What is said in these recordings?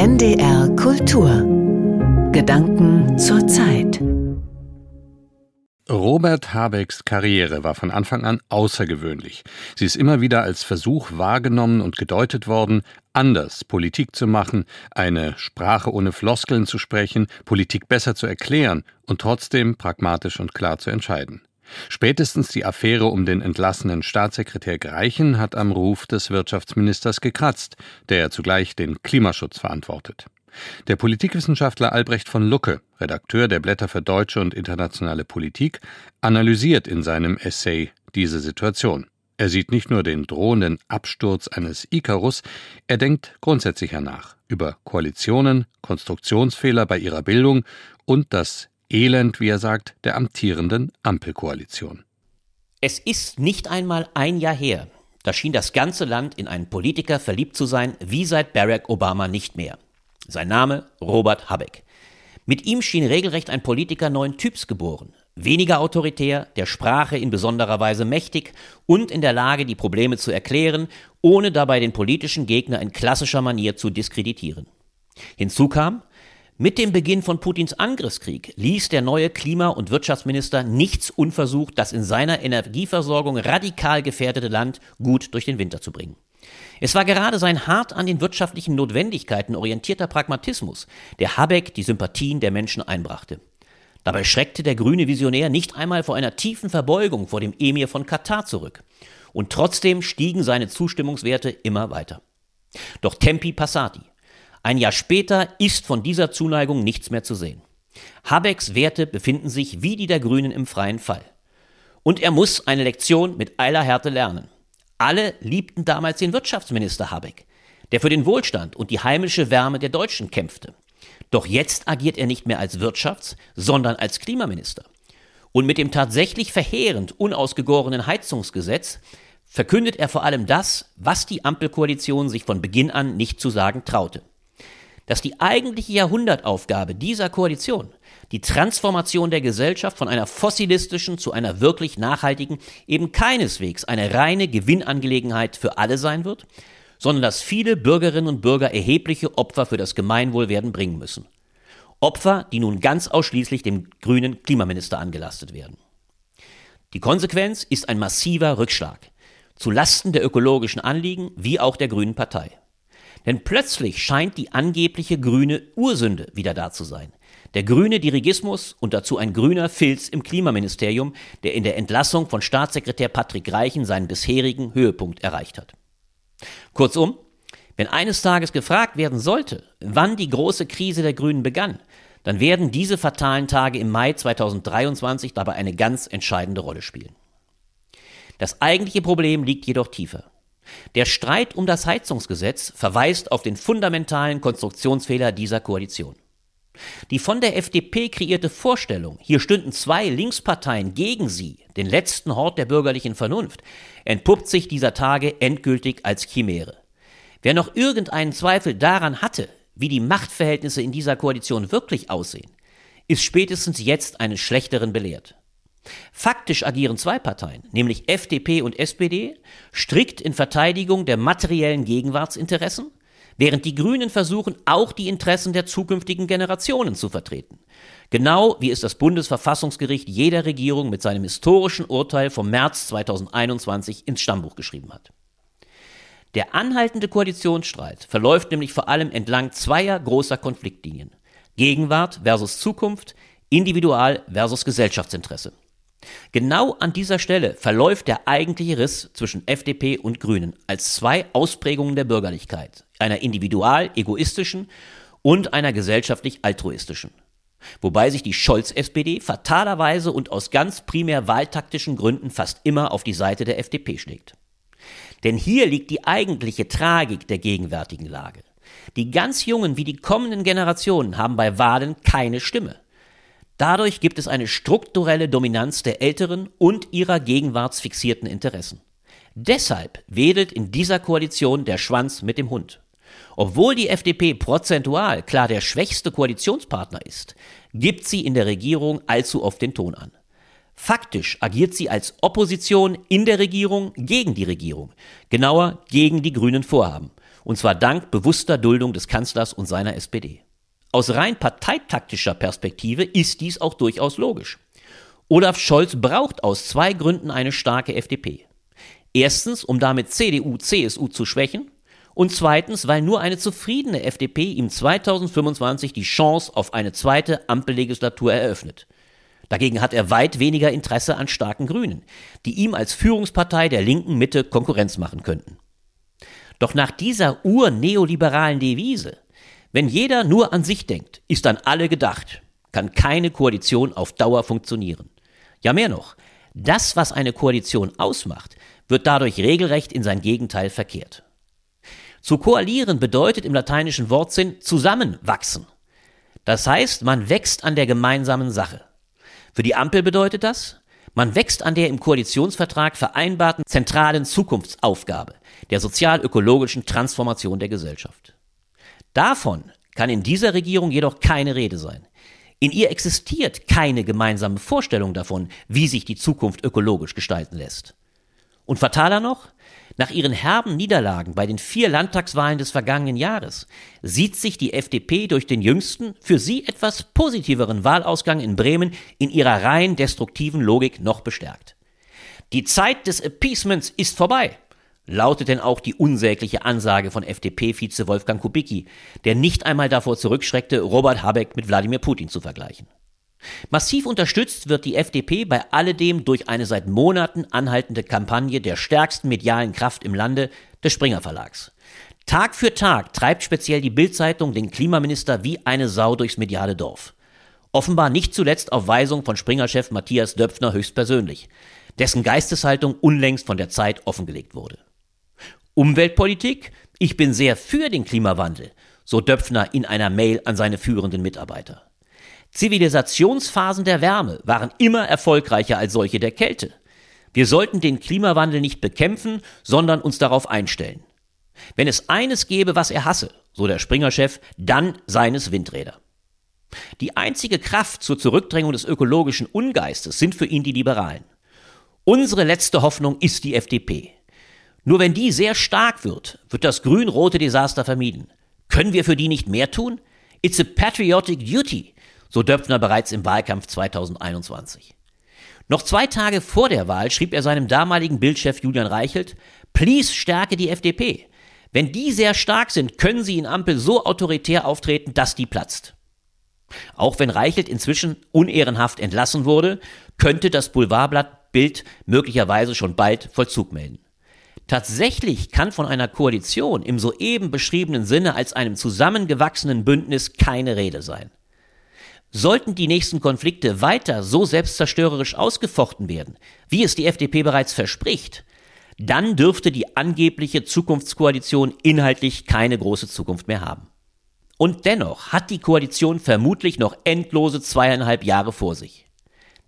NDR Kultur Gedanken zur Zeit Robert Habecks Karriere war von Anfang an außergewöhnlich. Sie ist immer wieder als Versuch wahrgenommen und gedeutet worden, anders Politik zu machen, eine Sprache ohne Floskeln zu sprechen, Politik besser zu erklären und trotzdem pragmatisch und klar zu entscheiden. Spätestens die Affäre um den entlassenen Staatssekretär Greichen hat am Ruf des Wirtschaftsministers gekratzt, der zugleich den Klimaschutz verantwortet. Der Politikwissenschaftler Albrecht von Lucke, Redakteur der Blätter für deutsche und internationale Politik, analysiert in seinem Essay diese Situation. Er sieht nicht nur den drohenden Absturz eines Ikarus, er denkt grundsätzlicher nach über Koalitionen, Konstruktionsfehler bei ihrer Bildung und das Elend, wie er sagt, der amtierenden Ampelkoalition. Es ist nicht einmal ein Jahr her, da schien das ganze Land in einen Politiker verliebt zu sein, wie seit Barack Obama nicht mehr. Sein Name Robert Habeck. Mit ihm schien regelrecht ein Politiker neuen Typs geboren. Weniger autoritär, der Sprache in besonderer Weise mächtig und in der Lage, die Probleme zu erklären, ohne dabei den politischen Gegner in klassischer Manier zu diskreditieren. Hinzu kam, mit dem Beginn von Putins Angriffskrieg ließ der neue Klima- und Wirtschaftsminister nichts unversucht, das in seiner Energieversorgung radikal gefährdete Land gut durch den Winter zu bringen. Es war gerade sein hart an den wirtschaftlichen Notwendigkeiten orientierter Pragmatismus, der Habeck die Sympathien der Menschen einbrachte. Dabei schreckte der grüne Visionär nicht einmal vor einer tiefen Verbeugung vor dem Emir von Katar zurück. Und trotzdem stiegen seine Zustimmungswerte immer weiter. Doch Tempi Passati. Ein Jahr später ist von dieser Zuneigung nichts mehr zu sehen. Habecks Werte befinden sich wie die der Grünen im freien Fall. Und er muss eine Lektion mit eiler Härte lernen. Alle liebten damals den Wirtschaftsminister Habeck, der für den Wohlstand und die heimische Wärme der Deutschen kämpfte. Doch jetzt agiert er nicht mehr als Wirtschafts-, sondern als Klimaminister. Und mit dem tatsächlich verheerend unausgegorenen Heizungsgesetz verkündet er vor allem das, was die Ampelkoalition sich von Beginn an nicht zu sagen traute dass die eigentliche Jahrhundertaufgabe dieser Koalition, die Transformation der Gesellschaft von einer fossilistischen zu einer wirklich nachhaltigen, eben keineswegs eine reine Gewinnangelegenheit für alle sein wird, sondern dass viele Bürgerinnen und Bürger erhebliche Opfer für das Gemeinwohl werden bringen müssen. Opfer, die nun ganz ausschließlich dem grünen Klimaminister angelastet werden. Die Konsequenz ist ein massiver Rückschlag zu Lasten der ökologischen Anliegen wie auch der Grünen Partei. Denn plötzlich scheint die angebliche grüne Ursünde wieder da zu sein. Der grüne Dirigismus und dazu ein grüner Filz im Klimaministerium, der in der Entlassung von Staatssekretär Patrick Reichen seinen bisherigen Höhepunkt erreicht hat. Kurzum, wenn eines Tages gefragt werden sollte, wann die große Krise der Grünen begann, dann werden diese fatalen Tage im Mai 2023 dabei eine ganz entscheidende Rolle spielen. Das eigentliche Problem liegt jedoch tiefer. Der Streit um das Heizungsgesetz verweist auf den fundamentalen Konstruktionsfehler dieser Koalition. Die von der FDP kreierte Vorstellung, hier stünden zwei Linksparteien gegen sie, den letzten Hort der bürgerlichen Vernunft, entpuppt sich dieser Tage endgültig als Chimäre. Wer noch irgendeinen Zweifel daran hatte, wie die Machtverhältnisse in dieser Koalition wirklich aussehen, ist spätestens jetzt eines Schlechteren belehrt. Faktisch agieren zwei Parteien, nämlich FDP und SPD, strikt in Verteidigung der materiellen Gegenwartsinteressen, während die Grünen versuchen, auch die Interessen der zukünftigen Generationen zu vertreten. Genau wie es das Bundesverfassungsgericht jeder Regierung mit seinem historischen Urteil vom März 2021 ins Stammbuch geschrieben hat. Der anhaltende Koalitionsstreit verläuft nämlich vor allem entlang zweier großer Konfliktlinien. Gegenwart versus Zukunft, Individual versus Gesellschaftsinteresse. Genau an dieser Stelle verläuft der eigentliche Riss zwischen FDP und Grünen als zwei Ausprägungen der Bürgerlichkeit, einer individual egoistischen und einer gesellschaftlich altruistischen. Wobei sich die Scholz-SPD fatalerweise und aus ganz primär wahltaktischen Gründen fast immer auf die Seite der FDP schlägt. Denn hier liegt die eigentliche Tragik der gegenwärtigen Lage. Die ganz jungen wie die kommenden Generationen haben bei Wahlen keine Stimme. Dadurch gibt es eine strukturelle Dominanz der älteren und ihrer gegenwartsfixierten Interessen. Deshalb wedelt in dieser Koalition der Schwanz mit dem Hund. Obwohl die FDP prozentual klar der schwächste Koalitionspartner ist, gibt sie in der Regierung allzu oft den Ton an. Faktisch agiert sie als Opposition in der Regierung gegen die Regierung, genauer gegen die grünen Vorhaben Und zwar dank bewusster Duldung des Kanzlers und seiner SPD. Aus rein parteitaktischer Perspektive ist dies auch durchaus logisch. Olaf Scholz braucht aus zwei Gründen eine starke FDP. Erstens, um damit CDU, CSU zu schwächen und zweitens, weil nur eine zufriedene FDP ihm 2025 die Chance auf eine zweite Ampellegislatur eröffnet. Dagegen hat er weit weniger Interesse an starken Grünen, die ihm als Führungspartei der linken Mitte Konkurrenz machen könnten. Doch nach dieser urneoliberalen Devise wenn jeder nur an sich denkt, ist an alle gedacht, kann keine Koalition auf Dauer funktionieren. Ja, mehr noch. Das, was eine Koalition ausmacht, wird dadurch regelrecht in sein Gegenteil verkehrt. Zu koalieren bedeutet im lateinischen Wortsinn zusammenwachsen. Das heißt, man wächst an der gemeinsamen Sache. Für die Ampel bedeutet das, man wächst an der im Koalitionsvertrag vereinbarten zentralen Zukunftsaufgabe, der sozial-ökologischen Transformation der Gesellschaft. Davon kann in dieser Regierung jedoch keine Rede sein. In ihr existiert keine gemeinsame Vorstellung davon, wie sich die Zukunft ökologisch gestalten lässt. Und fataler noch, nach ihren herben Niederlagen bei den vier Landtagswahlen des vergangenen Jahres sieht sich die FDP durch den jüngsten, für sie etwas positiveren Wahlausgang in Bremen in ihrer rein destruktiven Logik noch bestärkt. Die Zeit des Appeasements ist vorbei lautet denn auch die unsägliche Ansage von FDP-Vize Wolfgang Kubicki, der nicht einmal davor zurückschreckte, Robert Habeck mit Wladimir Putin zu vergleichen. Massiv unterstützt wird die FDP bei alledem durch eine seit Monaten anhaltende Kampagne der stärksten medialen Kraft im Lande des Springer Verlags. Tag für Tag treibt speziell die Bildzeitung den Klimaminister wie eine Sau durchs mediale Dorf. Offenbar nicht zuletzt auf Weisung von Springer-Chef Matthias Döpfner höchstpersönlich, dessen Geisteshaltung unlängst von der Zeit offengelegt wurde. Umweltpolitik? Ich bin sehr für den Klimawandel, so Döpfner in einer Mail an seine führenden Mitarbeiter. Zivilisationsphasen der Wärme waren immer erfolgreicher als solche der Kälte. Wir sollten den Klimawandel nicht bekämpfen, sondern uns darauf einstellen. Wenn es eines gäbe, was er hasse, so der Springer-Chef, dann seines Windräder. Die einzige Kraft zur Zurückdrängung des ökologischen Ungeistes sind für ihn die Liberalen. Unsere letzte Hoffnung ist die FDP. Nur wenn die sehr stark wird, wird das grün-rote Desaster vermieden. Können wir für die nicht mehr tun? It's a patriotic duty, so Döpfner bereits im Wahlkampf 2021. Noch zwei Tage vor der Wahl schrieb er seinem damaligen Bildchef Julian Reichelt, please stärke die FDP. Wenn die sehr stark sind, können sie in Ampel so autoritär auftreten, dass die platzt. Auch wenn Reichelt inzwischen unehrenhaft entlassen wurde, könnte das Boulevardblatt Bild möglicherweise schon bald Vollzug melden. Tatsächlich kann von einer Koalition im soeben beschriebenen Sinne als einem zusammengewachsenen Bündnis keine Rede sein. Sollten die nächsten Konflikte weiter so selbstzerstörerisch ausgefochten werden, wie es die FDP bereits verspricht, dann dürfte die angebliche Zukunftskoalition inhaltlich keine große Zukunft mehr haben. Und dennoch hat die Koalition vermutlich noch endlose zweieinhalb Jahre vor sich.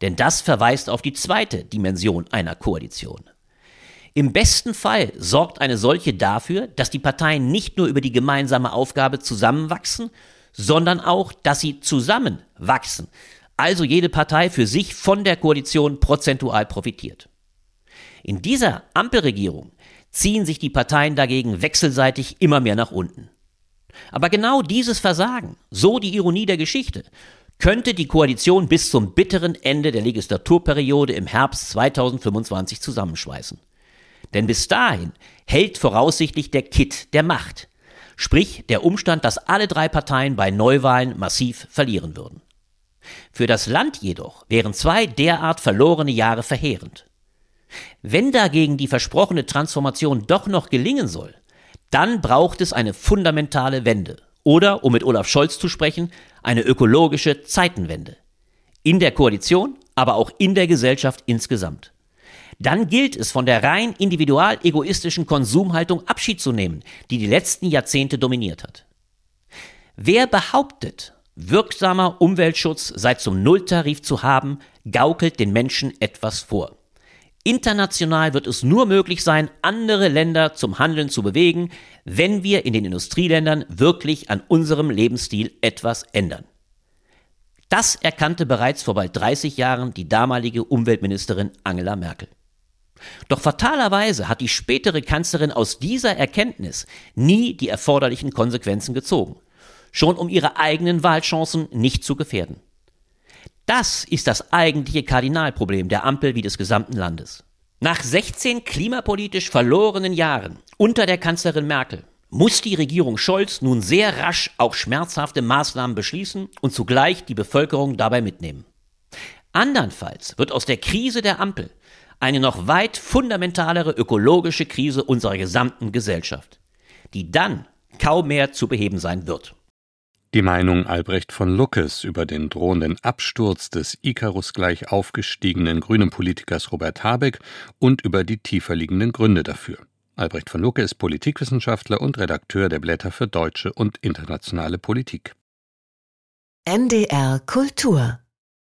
Denn das verweist auf die zweite Dimension einer Koalition. Im besten Fall sorgt eine solche dafür, dass die Parteien nicht nur über die gemeinsame Aufgabe zusammenwachsen, sondern auch, dass sie zusammenwachsen. Also jede Partei für sich von der Koalition prozentual profitiert. In dieser Ampelregierung ziehen sich die Parteien dagegen wechselseitig immer mehr nach unten. Aber genau dieses Versagen, so die Ironie der Geschichte, könnte die Koalition bis zum bitteren Ende der Legislaturperiode im Herbst 2025 zusammenschweißen. Denn bis dahin hält voraussichtlich der Kit der Macht, sprich der Umstand, dass alle drei Parteien bei Neuwahlen massiv verlieren würden. Für das Land jedoch wären zwei derart verlorene Jahre verheerend. Wenn dagegen die versprochene Transformation doch noch gelingen soll, dann braucht es eine fundamentale Wende oder, um mit Olaf Scholz zu sprechen, eine ökologische Zeitenwende. In der Koalition, aber auch in der Gesellschaft insgesamt dann gilt es von der rein individual egoistischen Konsumhaltung Abschied zu nehmen, die die letzten Jahrzehnte dominiert hat. Wer behauptet, wirksamer Umweltschutz sei zum Nulltarif zu haben, gaukelt den Menschen etwas vor. International wird es nur möglich sein, andere Länder zum Handeln zu bewegen, wenn wir in den Industrieländern wirklich an unserem Lebensstil etwas ändern. Das erkannte bereits vor bald 30 Jahren die damalige Umweltministerin Angela Merkel. Doch fatalerweise hat die spätere Kanzlerin aus dieser Erkenntnis nie die erforderlichen Konsequenzen gezogen, schon um ihre eigenen Wahlchancen nicht zu gefährden. Das ist das eigentliche Kardinalproblem der Ampel wie des gesamten Landes. Nach 16 klimapolitisch verlorenen Jahren unter der Kanzlerin Merkel muss die Regierung Scholz nun sehr rasch auch schmerzhafte Maßnahmen beschließen und zugleich die Bevölkerung dabei mitnehmen. Andernfalls wird aus der Krise der Ampel eine noch weit fundamentalere ökologische Krise unserer gesamten Gesellschaft, die dann kaum mehr zu beheben sein wird. Die Meinung Albrecht von Luckes über den drohenden Absturz des Icarus gleich aufgestiegenen grünen Politikers Robert Habeck und über die tiefer liegenden Gründe dafür. Albrecht von Lucke ist Politikwissenschaftler und Redakteur der Blätter für deutsche und internationale Politik. NDR Kultur